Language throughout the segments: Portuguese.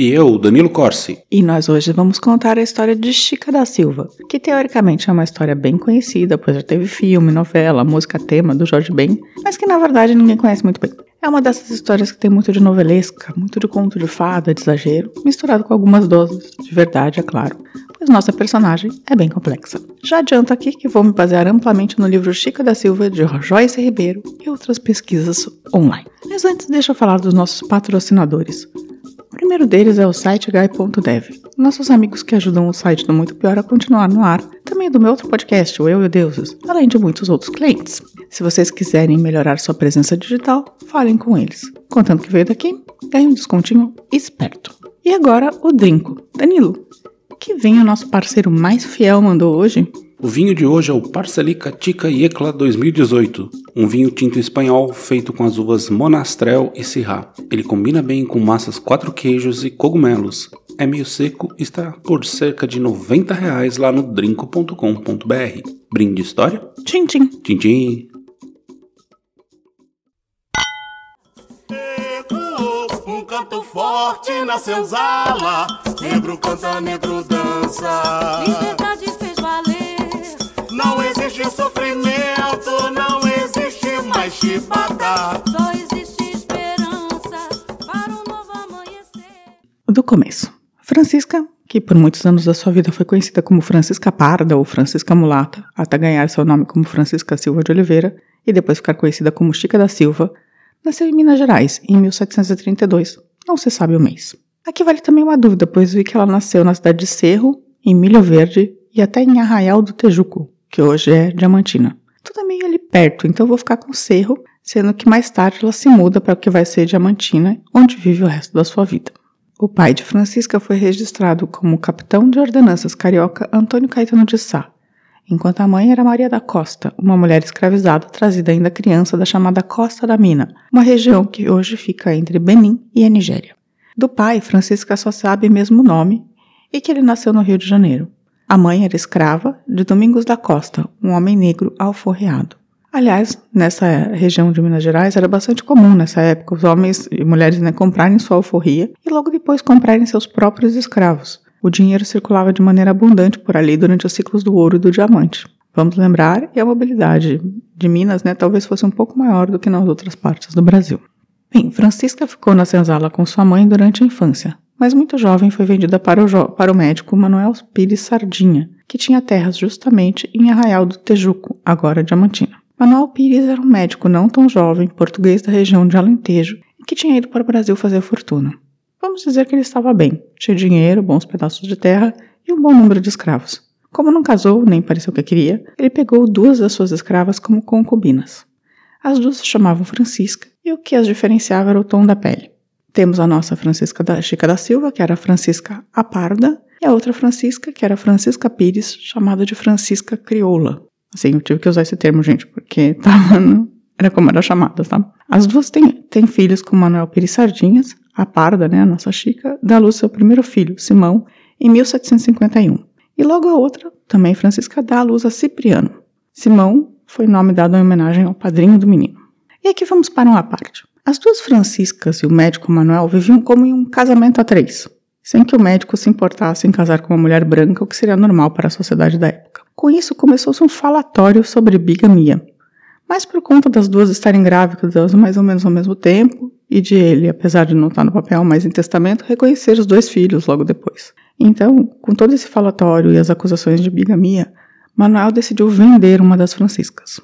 E eu, Danilo Corsi. E nós hoje vamos contar a história de Chica da Silva, que teoricamente é uma história bem conhecida, pois já teve filme, novela, música tema do Jorge Ben, mas que na verdade ninguém conhece muito bem. É uma dessas histórias que tem muito de novelesca, muito de conto de fada, de exagero, misturado com algumas doses de verdade, é claro, pois nossa personagem é bem complexa. Já adianto aqui que vou me basear amplamente no livro Chica da Silva de Joyce Ribeiro e outras pesquisas online. Mas antes deixa eu falar dos nossos patrocinadores. O primeiro deles é o site guy.dev. Nossos amigos que ajudam o site do Muito Pior a continuar no ar, também do meu outro podcast, o Eu e o Deuses, além de muitos outros clientes. Se vocês quiserem melhorar sua presença digital, falem com eles. Contando que veio daqui, ganhe um descontinho esperto. E agora o Drinco. Danilo, que vem o nosso parceiro mais fiel mandou hoje? O vinho de hoje é o Parcelica Tica Yecla 2018, um vinho tinto espanhol feito com as uvas Monastrel e Syrah. Ele combina bem com massas quatro queijos e cogumelos. É meio seco e está por cerca de 90 reais lá no drinco.com.br. Brinde história? Tchim, tchim. Tchim, tchim. Um canto forte na senzala, negro canta, negro dança. Liberdade fez valer. Não existe sofrimento, não Só existe esperança para um novo amanhecer. Do começo. Francisca, que por muitos anos da sua vida foi conhecida como Francisca Parda ou Francisca Mulata, até ganhar seu nome como Francisca Silva de Oliveira e depois ficar conhecida como Chica da Silva, nasceu em Minas Gerais em 1732. Não se sabe o mês. Aqui vale também uma dúvida, pois vi que ela nasceu na cidade de Cerro, em Milho Verde e até em Arraial do Tejuco, que hoje é Diamantina. Tudo é meio ali perto, então eu vou ficar com Cerro, sendo que mais tarde ela se muda para o que vai ser Diamantina, onde vive o resto da sua vida. O pai de Francisca foi registrado como capitão de ordenanças carioca Antônio Caetano de Sá, enquanto a mãe era Maria da Costa, uma mulher escravizada trazida ainda criança da chamada Costa da Mina, uma região que hoje fica entre Benin e a Nigéria. Do pai, Francisca só sabe mesmo o nome e que ele nasceu no Rio de Janeiro. A mãe era escrava de Domingos da Costa, um homem negro alforreado. Aliás, nessa região de Minas Gerais era bastante comum nessa época os homens e mulheres né, comprarem sua alforria e logo depois comprarem seus próprios escravos. O dinheiro circulava de maneira abundante por ali durante os ciclos do ouro e do diamante. Vamos lembrar que a mobilidade de Minas né, talvez fosse um pouco maior do que nas outras partes do Brasil. Bem, Francisca ficou na senzala com sua mãe durante a infância, mas muito jovem foi vendida para o, para o médico Manuel Pires Sardinha, que tinha terras justamente em Arraial do Tejuco, agora Diamantina. Manuel Pires era um médico não tão jovem, português da região de Alentejo, e que tinha ido para o Brasil fazer fortuna. Vamos dizer que ele estava bem, tinha dinheiro, bons pedaços de terra e um bom número de escravos. Como não casou, nem pareceu que queria, ele pegou duas das suas escravas como concubinas. As duas se chamavam Francisca e o que as diferenciava era o tom da pele. Temos a nossa Francisca da Chica da Silva, que era Francisca Aparda, e a outra Francisca, que era Francisca Pires, chamada de Francisca Crioula. Assim, eu tive que usar esse termo, gente, porque tava no... era como era chamada, tá? As duas têm, têm filhos com Manuel Pires Sardinhas, a Parda, né, a nossa Chica, dá luz seu primeiro filho, Simão, em 1751. E logo a outra, também Francisca, dá luz a Cipriano. Simão foi nome dado em homenagem ao padrinho do menino. E aqui vamos para uma parte. As duas Franciscas e o médico Manuel viviam como em um casamento a três, sem que o médico se importasse em casar com uma mulher branca, o que seria normal para a sociedade da época. Com isso, começou-se um falatório sobre bigamia. Mas por conta das duas estarem grávidas mais ou menos ao mesmo tempo, e de ele, apesar de não estar no papel, mas em testamento, reconhecer os dois filhos logo depois. Então, com todo esse falatório e as acusações de bigamia, Manuel decidiu vender uma das franciscas.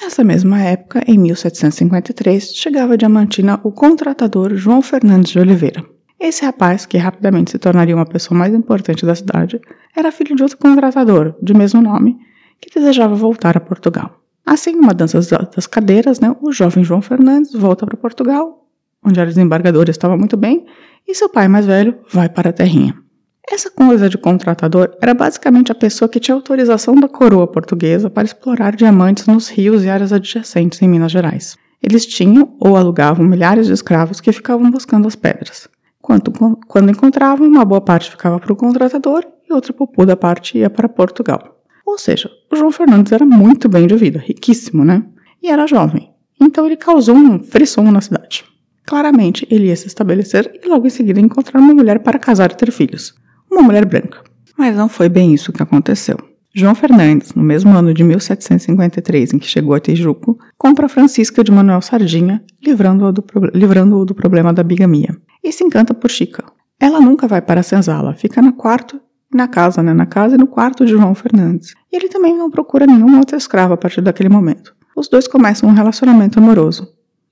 Nessa mesma época, em 1753, chegava a Diamantina o contratador João Fernandes de Oliveira. Esse rapaz, que rapidamente se tornaria uma pessoa mais importante da cidade, era filho de outro contratador, de mesmo nome, que desejava voltar a Portugal. Assim, numa dança das cadeiras, né, o jovem João Fernandes volta para Portugal, onde a desembargadora estava muito bem, e seu pai mais velho vai para a terrinha. Essa coisa de contratador era basicamente a pessoa que tinha autorização da coroa portuguesa para explorar diamantes nos rios e áreas adjacentes em Minas Gerais. Eles tinham ou alugavam milhares de escravos que ficavam buscando as pedras. Quando, quando encontravam, uma boa parte ficava para o contratador e outra popuda parte ia para Portugal. Ou seja, o João Fernandes era muito bem de vida, riquíssimo, né? E era jovem. Então ele causou um frisson na cidade. Claramente, ele ia se estabelecer e logo em seguida encontrar uma mulher para casar e ter filhos. Uma mulher branca. Mas não foi bem isso que aconteceu. João Fernandes, no mesmo ano de 1753 em que chegou a Tijuco, compra Francisca de Manuel Sardinha, livrando-o do, livrando do problema da bigamia. E se encanta por Chica. Ela nunca vai para a senzala, fica no quarto, na casa, né? Na casa e no quarto de João Fernandes. E ele também não procura nenhuma outra escrava a partir daquele momento. Os dois começam um relacionamento amoroso.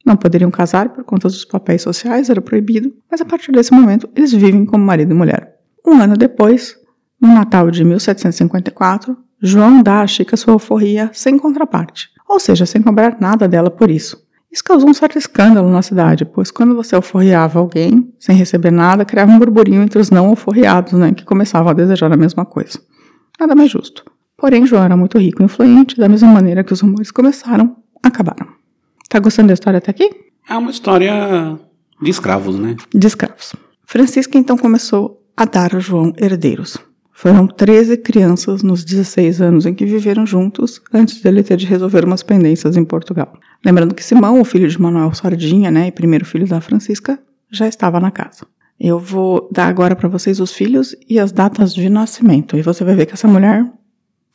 Não poderiam casar por conta dos papéis sociais, era proibido, mas a partir desse momento eles vivem como marido e mulher. Um ano depois, no Natal de 1754, João dá a Chica sua alforria sem contraparte, ou seja, sem cobrar nada dela por isso. Isso causou um certo escândalo na cidade, pois quando você alforriava alguém sem receber nada, criava um burburinho entre os não alforriados, né, que começavam a desejar a mesma coisa. Nada mais justo. Porém, João era muito rico e influente, da mesma maneira que os rumores começaram, acabaram. Tá gostando da história até aqui? É uma história de escravos, né? De escravos. Francisca então começou a dar a João herdeiros. Foram 13 crianças nos 16 anos em que viveram juntos antes dele ter de resolver umas pendências em Portugal. Lembrando que Simão, o filho de Manuel Sardinha, né, e primeiro filho da Francisca, já estava na casa. Eu vou dar agora para vocês os filhos e as datas de nascimento. E você vai ver que essa mulher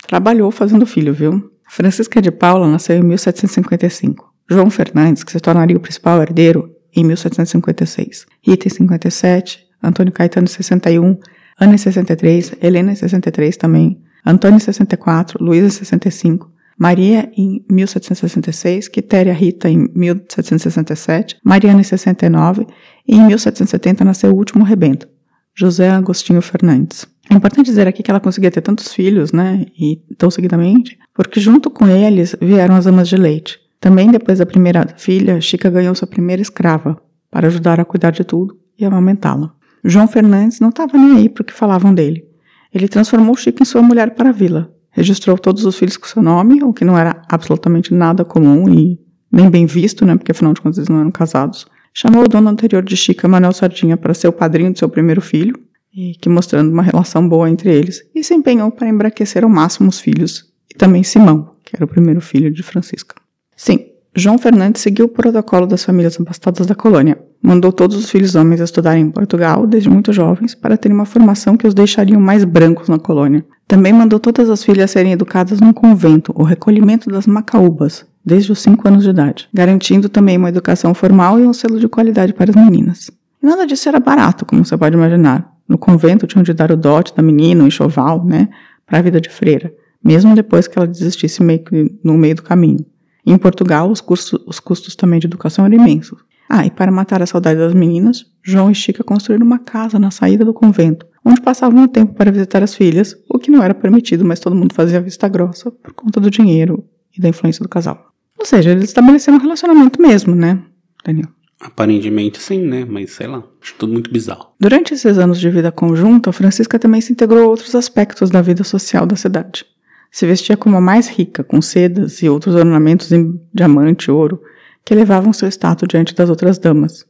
trabalhou fazendo filho, viu? Francisca de Paula nasceu em 1755. João Fernandes, que se tornaria o principal herdeiro, em 1756. Rita em 57, Antônio Caetano em 61, Ana em 63, Helena em 63 também, Antônio em 64, Luísa em 65, Maria em 1766, Quitéria Rita em 1767, Mariana em 69 e em 1770 nasceu o último rebento, José Agostinho Fernandes. É importante dizer aqui que ela conseguia ter tantos filhos, né, e tão seguidamente, porque junto com eles vieram as amas de leite. Também depois da primeira filha, Chica ganhou sua primeira escrava, para ajudar a cuidar de tudo e amamentá-la. João Fernandes não estava nem aí para o que falavam dele. Ele transformou Chica em sua mulher para a vila, registrou todos os filhos com seu nome, o que não era absolutamente nada comum e nem bem visto, né, porque afinal de contas eles não eram casados. Chamou o dono anterior de Chica, Manuel Sardinha, para ser o padrinho de seu primeiro filho, e que mostrando uma relação boa entre eles, e se empenhou para embraquecer ao máximo os filhos, e também Simão, que era o primeiro filho de Francisca. Sim, João Fernandes seguiu o protocolo das famílias abastadas da colônia. Mandou todos os filhos homens estudarem em Portugal desde muito jovens para terem uma formação que os deixariam mais brancos na colônia. Também mandou todas as filhas serem educadas num convento, o recolhimento das Macaúbas, desde os 5 anos de idade, garantindo também uma educação formal e um selo de qualidade para as meninas. Nada disso era barato, como você pode imaginar. No convento tinham de dar o dote da menina, o enxoval, né, para a vida de freira, mesmo depois que ela desistisse meio que no meio do caminho. Em Portugal, os custos, os custos também de educação eram imensos. Ah, e para matar a saudade das meninas, João e Chica construíram uma casa na saída do convento, onde passavam o tempo para visitar as filhas, o que não era permitido, mas todo mundo fazia vista grossa por conta do dinheiro e da influência do casal. Ou seja, eles estabeleceram um relacionamento mesmo, né, Daniel? Aparentemente sim, né? Mas sei lá, acho tudo muito bizarro. Durante esses anos de vida conjunta, Francisca também se integrou a outros aspectos da vida social da cidade. Se vestia como a mais rica, com sedas e outros ornamentos em diamante e ouro, que elevavam seu status diante das outras damas.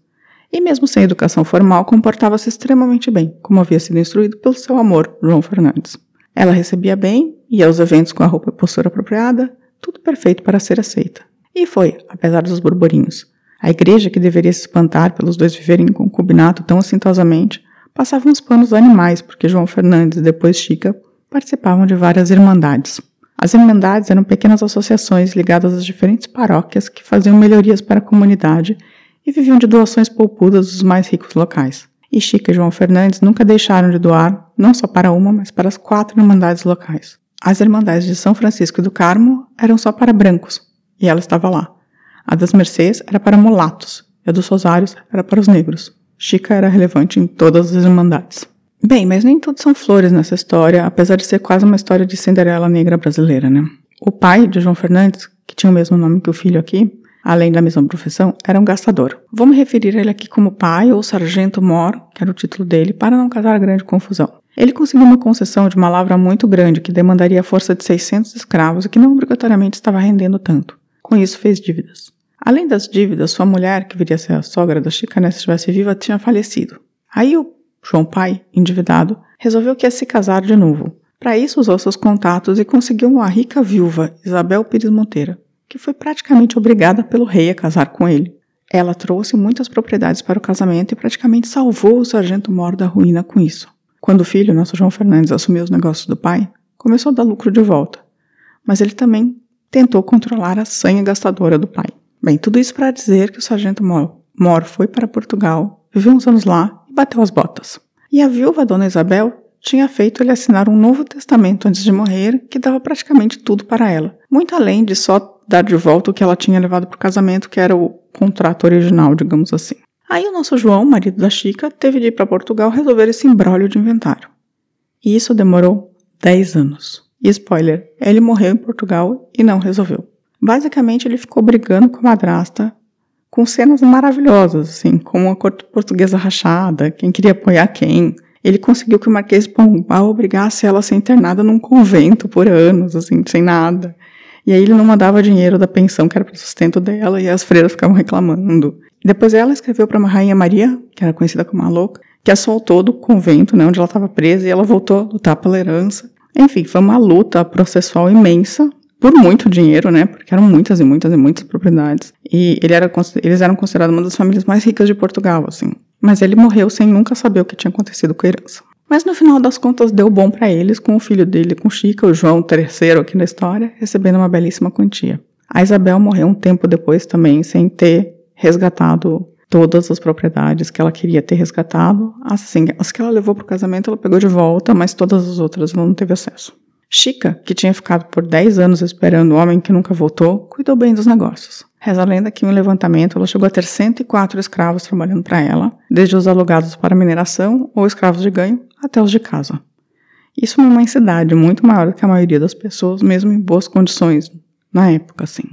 E mesmo sem educação formal, comportava-se extremamente bem, como havia sido instruído pelo seu amor, João Fernandes. Ela recebia bem, ia aos eventos com a roupa e postura apropriada, tudo perfeito para ser aceita. E foi, apesar dos burburinhos. A igreja, que deveria se espantar pelos dois viverem em concubinato tão assintosamente, passava uns panos animais, porque João Fernandes e depois Chica participavam de várias irmandades. As irmandades eram pequenas associações ligadas às diferentes paróquias que faziam melhorias para a comunidade e viviam de doações poupudas dos mais ricos locais. E Chica e João Fernandes nunca deixaram de doar, não só para uma, mas para as quatro irmandades locais. As irmandades de São Francisco e do Carmo eram só para brancos, e ela estava lá. A das Mercês era para mulatos, e a dos Rosários era para os negros. Chica era relevante em todas as irmandades. Bem, mas nem tudo são flores nessa história, apesar de ser quase uma história de Cinderela negra brasileira, né? O pai de João Fernandes, que tinha o mesmo nome que o filho aqui, além da mesma profissão, era um gastador. Vou me referir a ele aqui como pai ou sargento mor, que era o título dele, para não causar grande confusão. Ele conseguiu uma concessão de uma lavra muito grande que demandaria a força de 600 escravos e que não obrigatoriamente estava rendendo tanto. Com isso, fez dívidas. Além das dívidas, sua mulher, que viria a ser a sogra da Chica, né, se estivesse viva, tinha falecido. Aí o João Pai, endividado, resolveu que ia se casar de novo. Para isso, usou seus contatos e conseguiu uma rica viúva, Isabel Pires Monteira, que foi praticamente obrigada pelo rei a casar com ele. Ela trouxe muitas propriedades para o casamento e praticamente salvou o sargento Mor da ruína com isso. Quando o filho, nosso João Fernandes, assumiu os negócios do pai, começou a dar lucro de volta. Mas ele também tentou controlar a sanha gastadora do pai. Bem, tudo isso para dizer que o sargento Mor, foi para Portugal, viveu uns anos lá bateu as botas. E a viúva Dona Isabel tinha feito ele assinar um novo testamento antes de morrer, que dava praticamente tudo para ela, muito além de só dar de volta o que ela tinha levado para o casamento, que era o contrato original, digamos assim. Aí o nosso João, marido da Chica, teve de ir para Portugal resolver esse embrólio de inventário. E isso demorou 10 anos. E spoiler, ele morreu em Portugal e não resolveu. Basicamente, ele ficou brigando com a madrasta, com cenas maravilhosas, assim, como a corte portuguesa rachada, quem queria apoiar quem. Ele conseguiu que o Marquês de Pombal obrigasse ela a ser internada num convento por anos, assim, sem nada. E aí ele não mandava dinheiro da pensão que era para o sustento dela e as freiras ficavam reclamando. Depois ela escreveu para uma rainha Maria, que era conhecida como a louca, que a soltou do convento, né, onde ela estava presa, e ela voltou a lutar pela herança. Enfim, foi uma luta processual imensa, por muito dinheiro, né? Porque eram muitas e muitas e muitas propriedades. E ele era, eles eram considerados uma das famílias mais ricas de Portugal, assim. Mas ele morreu sem nunca saber o que tinha acontecido com a herança. Mas no final das contas deu bom para eles, com o filho dele, com Chica, o João III aqui na história, recebendo uma belíssima quantia. A Isabel morreu um tempo depois também, sem ter resgatado todas as propriedades que ela queria ter resgatado. Assim, as que ela levou para o casamento ela pegou de volta, mas todas as outras ela não teve acesso. Chica, que tinha ficado por 10 anos esperando o homem que nunca voltou, cuidou bem dos negócios. Reza a lenda que em um levantamento ela chegou a ter 104 escravos trabalhando para ela, desde os alugados para mineração ou escravos de ganho até os de casa. Isso numa cidade muito maior do que a maioria das pessoas, mesmo em boas condições na época, assim.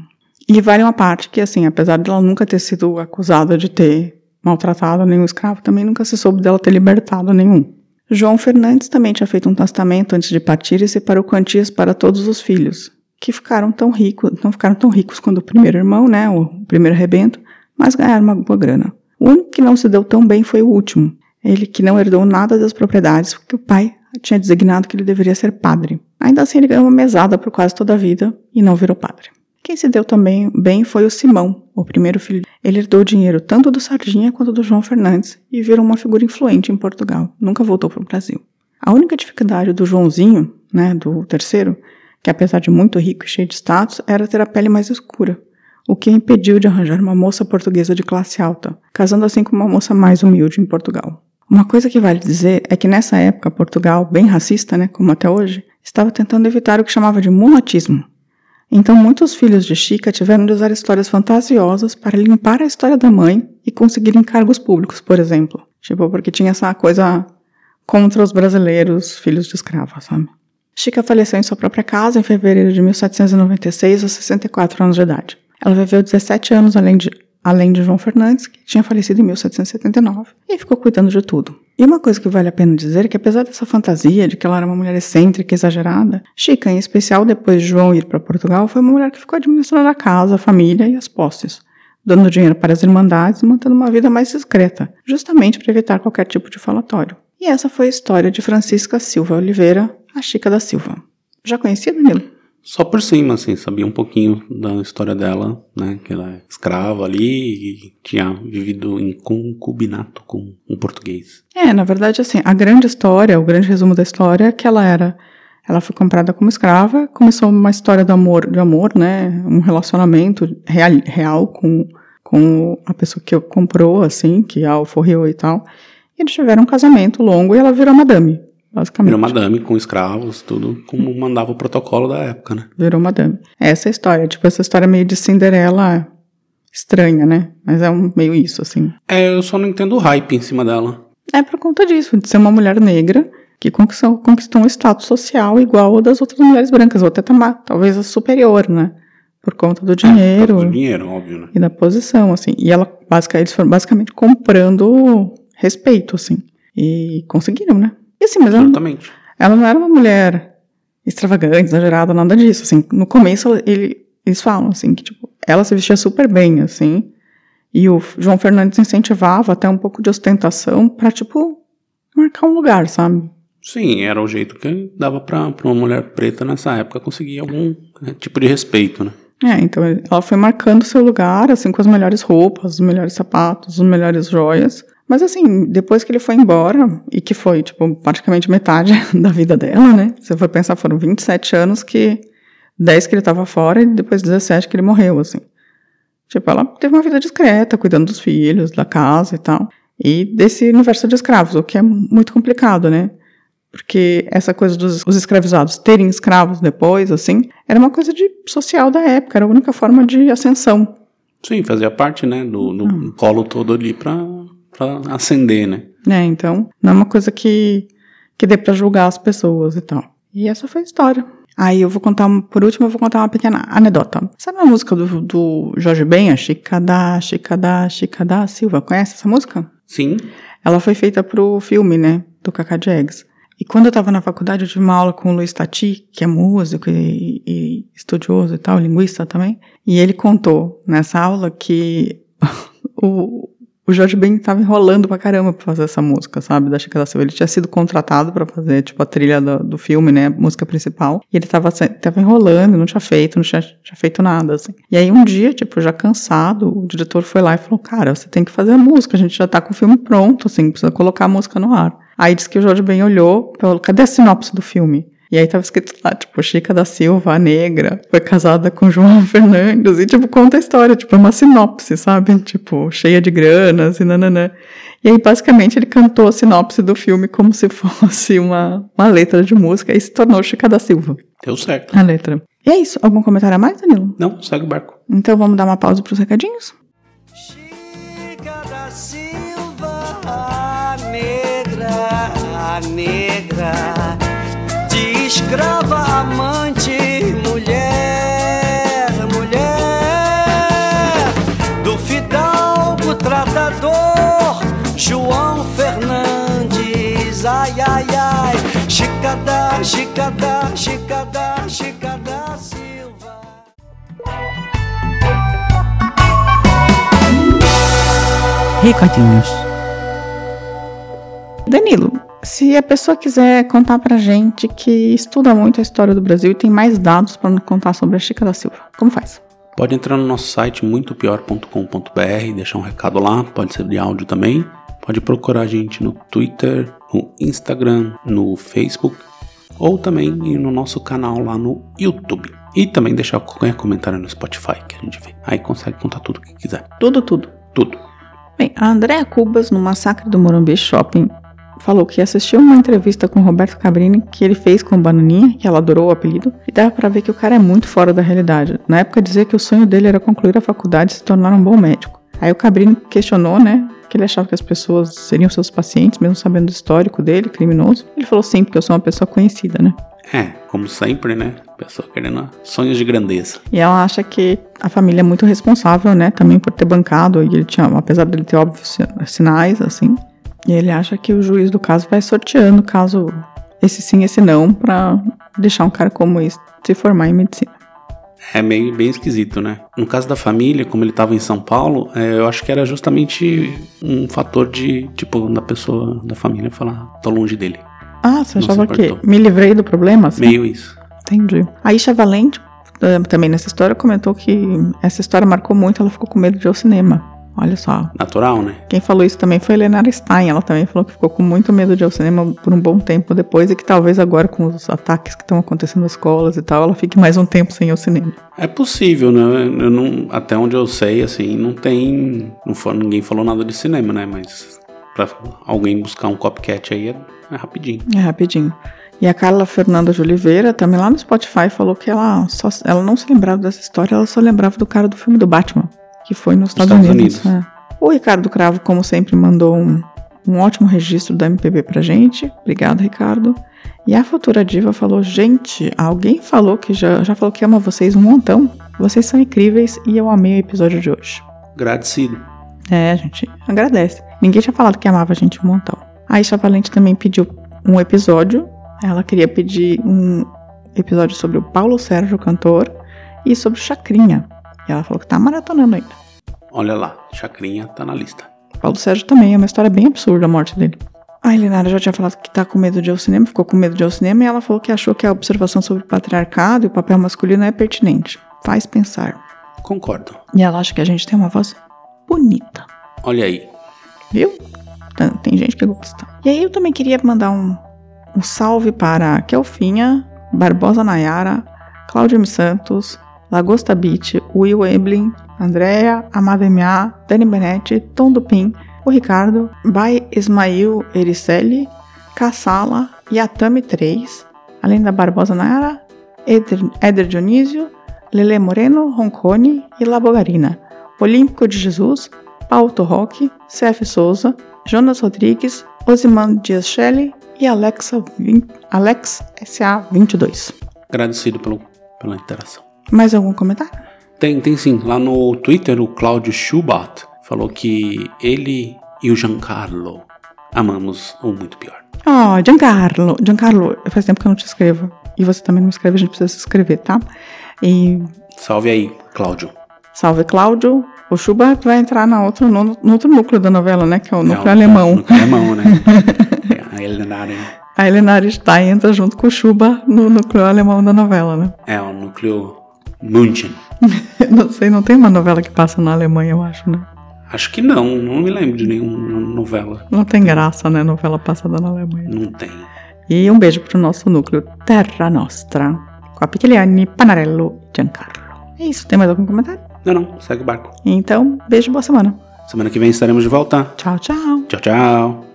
E vale uma parte que, assim, apesar de ela nunca ter sido acusada de ter maltratado nenhum escravo, também nunca se soube dela ter libertado nenhum. João Fernandes também tinha feito um testamento antes de partir e separou quantias para todos os filhos, que ficaram tão ricos, não ficaram tão ricos quanto o primeiro irmão, né, o primeiro rebento, mas ganharam uma boa grana. O único que não se deu tão bem foi o último, ele que não herdou nada das propriedades, porque o pai tinha designado que ele deveria ser padre. Ainda assim, ele ganhou uma mesada por quase toda a vida e não virou padre. Quem se deu também bem foi o Simão, o primeiro filho. Ele herdou dinheiro tanto do Sardinha quanto do João Fernandes e virou uma figura influente em Portugal. Nunca voltou para o Brasil. A única dificuldade do Joãozinho, né, do terceiro, que apesar de muito rico e cheio de status, era ter a pele mais escura, o que impediu de arranjar uma moça portuguesa de classe alta, casando assim com uma moça mais humilde em Portugal. Uma coisa que vale dizer é que nessa época Portugal, bem racista, né, como até hoje, estava tentando evitar o que chamava de mulatismo, então, muitos filhos de Chica tiveram de usar histórias fantasiosas para limpar a história da mãe e conseguirem cargos públicos, por exemplo. Tipo, porque tinha essa coisa contra os brasileiros, filhos de escravos, sabe? Chica faleceu em sua própria casa em fevereiro de 1796, aos 64 anos de idade. Ela viveu 17 anos além de, além de João Fernandes, que tinha falecido em 1779, e ficou cuidando de tudo. E uma coisa que vale a pena dizer é que apesar dessa fantasia de que ela era uma mulher excêntrica e exagerada, Chica, em especial depois de João ir para Portugal, foi uma mulher que ficou administrando a casa, a família e as posses, dando dinheiro para as irmandades e mantendo uma vida mais discreta, justamente para evitar qualquer tipo de falatório. E essa foi a história de Francisca Silva Oliveira, a Chica da Silva. Já conhecia, Danilo? Só por cima, assim, sabia um pouquinho da história dela, né? Que ela é escrava ali e tinha vivido em concubinato com um português. É, na verdade, assim, a grande história, o grande resumo da história é que ela era. Ela foi comprada como escrava, começou uma história de amor, de amor, né? Um relacionamento real, real com, com a pessoa que comprou, assim, que a alforriou e tal. E eles tiveram um casamento longo e ela virou madame, basicamente. Virou madame com escravos, tudo como mandava o protocolo da época, né? Virou madame. Essa é a história, tipo, essa história meio de Cinderela estranha, né? Mas é um, meio isso, assim. É, eu só não entendo o hype em cima dela. É por conta disso, de ser uma mulher negra que conquistou, conquistou um status social igual ao das outras mulheres brancas, ou até talvez a superior, né? Por conta do dinheiro Do dinheiro, óbvio, né? e da posição, assim. E ela, basic, eles foram basicamente comprando respeito, assim. E conseguiram, né? E assim, mas ela, ela não era uma mulher extravagante, exagerada, nada disso, assim. No começo, ele, eles falam, assim, que, tipo, ela se vestia super bem, assim, e o João Fernandes incentivava até um pouco de ostentação pra, tipo, marcar um lugar, sabe? Sim, era o jeito que dava pra, pra uma mulher preta nessa época conseguir algum né, tipo de respeito, né? É, então ela foi marcando seu lugar, assim, com as melhores roupas, os melhores sapatos, as melhores joias. Mas assim, depois que ele foi embora, e que foi, tipo, praticamente metade da vida dela, né? Se você for pensar, foram 27 anos que 10 que ele tava fora e depois 17 que ele morreu, assim. Tipo, ela teve uma vida discreta, cuidando dos filhos, da casa e tal. E desse universo de escravos, o que é muito complicado, né? Porque essa coisa dos os escravizados terem escravos depois, assim, era uma coisa de social da época, era a única forma de ascensão. Sim, fazia parte, né, do, do polo todo ali pra, pra ascender, né? né? Então, não é uma coisa que, que dê pra julgar as pessoas e tal. E essa foi a história. Aí eu vou contar, por último, eu vou contar uma pequena anedota. Sabe a música do, do Jorge Ben, a Chicadá, Chicadá, Chicadá Silva? Conhece essa música? Sim, Ela foi feita pro filme, né, do Cacá Jags. E quando eu tava na faculdade, eu tive uma aula com o Luiz Tati, que é músico e, e estudioso e tal, linguista também. E ele contou nessa aula que o, o Jorge Ben tava enrolando pra caramba pra fazer essa música, sabe, da Chica da Silva. Ele tinha sido contratado pra fazer, tipo, a trilha do, do filme, né, a música principal. E ele tava, tava enrolando, não tinha feito, não tinha, tinha feito nada, assim. E aí um dia, tipo, já cansado, o diretor foi lá e falou, cara, você tem que fazer a música, a gente já tá com o filme pronto, assim, precisa colocar a música no ar. Aí disse que o Jorge Ben olhou, falou, cadê a sinopse do filme? E aí tava escrito lá, tipo, Chica da Silva, a negra, foi casada com João Fernandes, e tipo, conta a história, tipo, é uma sinopse, sabe? Tipo, cheia de granas e nananã. E aí, basicamente, ele cantou a sinopse do filme como se fosse uma, uma letra de música e se tornou Chica da Silva, deu certo. a letra. E é isso. Algum comentário a mais, Danilo? Não, segue o barco. Então vamos dar uma pausa pros recadinhos? Chica da Silva, a negra, a negra, escrava, amante, mulher, mulher, do fidalgo tratador, João Fernandes, ai, ai, ai, Chica da, Chica da, Chica da, Chica da Silva. Recadinhos. Danilo, se a pessoa quiser contar pra gente que estuda muito a história do Brasil e tem mais dados nos contar sobre a Chica da Silva, como faz? Pode entrar no nosso site muitopior.com.br, deixar um recado lá, pode ser de áudio também. Pode procurar a gente no Twitter, no Instagram, no Facebook ou também ir no nosso canal lá no YouTube. E também deixar qualquer comentário no Spotify que a gente vê. Aí consegue contar tudo o que quiser. Tudo, tudo. Tudo. Bem, a Andréa Cubas, no Massacre do Morumbi Shopping, falou que assistiu uma entrevista com o Roberto Cabrini que ele fez com o Bananinha, que ela adorou o apelido, e dava pra ver que o cara é muito fora da realidade. Na época dizia que o sonho dele era concluir a faculdade e se tornar um bom médico. Aí o Cabrini questionou, né, que ele achava que as pessoas seriam seus pacientes, mesmo sabendo do histórico dele, criminoso. Ele falou sim, porque eu sou uma pessoa conhecida, né? É, como sempre, né? Pessoa querendo sonhos de grandeza. E ela acha que a família é muito responsável, né? Também por ter bancado. E ele tinha, apesar dele ter óbvios si- sinais, assim. E ele acha que o juiz do caso vai sorteando caso esse sim, esse não, pra deixar um cara como esse se formar em medicina. É meio bem esquisito, né? No caso da família, como ele estava em São Paulo, é, eu acho que era justamente um fator de, tipo, da pessoa, da família falar, tô longe dele. Ah, você Não achava que me livrei do problema? Assim? Meio isso. Entendi. A Isha Valente, eh, também nessa história, comentou que essa história marcou muito, ela ficou com medo de ir ao cinema. Olha só, Natural, né? Quem falou isso também foi Helena Stein. Ela também falou que ficou com muito medo de ir ao cinema por um bom tempo depois e que talvez agora com os ataques que estão acontecendo nas escolas e tal, ela fique mais um tempo sem ir ao cinema. É possível, né? Eu não, até onde eu sei, assim, não tem. Não for, ninguém falou nada de cinema, né? Mas pra alguém buscar um copycat aí é, é rapidinho. É rapidinho. E a Carla Fernanda de Oliveira, também lá no Spotify, falou que ela, só, ela não se lembrava dessa história, ela só lembrava do cara do filme do Batman, que foi nos Estados, Estados Unidos. Unidos. É. O Ricardo Cravo, como sempre, mandou um, um ótimo registro da MPB pra gente. Obrigado, Ricardo. E a Futura Diva falou: Gente, alguém falou que já, já falou que ama vocês um montão. Vocês são incríveis e eu amei o episódio de hoje. Agradecido. É, a gente agradece. Ninguém tinha falado que amava a gente um montão. A Isha Valente também pediu um episódio. Ela queria pedir um episódio sobre o Paulo Sérgio, cantor, e sobre o Chacrinha. E ela falou que tá maratonando ainda. Olha lá, Chacrinha tá na lista. Paulo Sérgio também, é uma história bem absurda a morte dele. A Elinara já tinha falado que tá com medo de ir ao cinema, ficou com medo de ir ao cinema, e ela falou que achou que a observação sobre o patriarcado e o papel masculino é pertinente. Faz pensar. Concordo. E ela acha que a gente tem uma voz bonita. Olha aí. Viu? Tem gente que gosta. E aí eu também queria mandar um, um salve para Kelfinha, Barbosa Nayara, Cláudia M. Santos, Lagosta Beach, Will Eblin, Andréa, Amada M.A., Dani Benetti, Tom Dupin, o Ricardo, Bai Ismail Ericelli, Kassala, Yatami 3, além da Barbosa Nayara, Eder, Éder Dionísio, Lele Moreno, Roncone e Labogarina, Olímpico de Jesus, Paulo Roque, CF Souza, Jonas Rodrigues, Osiman Dias Shelley e Alexa vin- Alex SA22. Agradecido pelo, pela interação. Mais algum comentário? Tem, tem sim. Lá no Twitter, o Cláudio Schubert falou que ele e o Giancarlo amamos o muito pior. Oh, Giancarlo, Giancarlo, faz tempo que eu não te escrevo. E você também não me escreve, a gente precisa se escrever, tá? E Salve aí, Cláudio. salve Cláudio. O Schubert vai entrar na outra, no, no outro núcleo da novela, né? Que é o núcleo É, o- alemão. Núcleo alemão, né? É, a Elenaren A Helena Stein entra junto com o Schubert no núcleo alemão da novela, né? é o núcleo München. Não sei, não tem uma novela que passa na Alemanha, eu acho, né? Acho que não, não me lembro de nenhuma novela. Não tem graça, né? Novela passada na Alemanha. Não tem. E um beijo pro nosso núcleo Terra Nostra, com a Picchigliani, Panarello e Giancarlo. É isso, tem mais algum comentário? Não, não, segue o barco. Então, beijo, boa semana. Semana que vem estaremos de volta. Tchau, tchau. Tchau, tchau.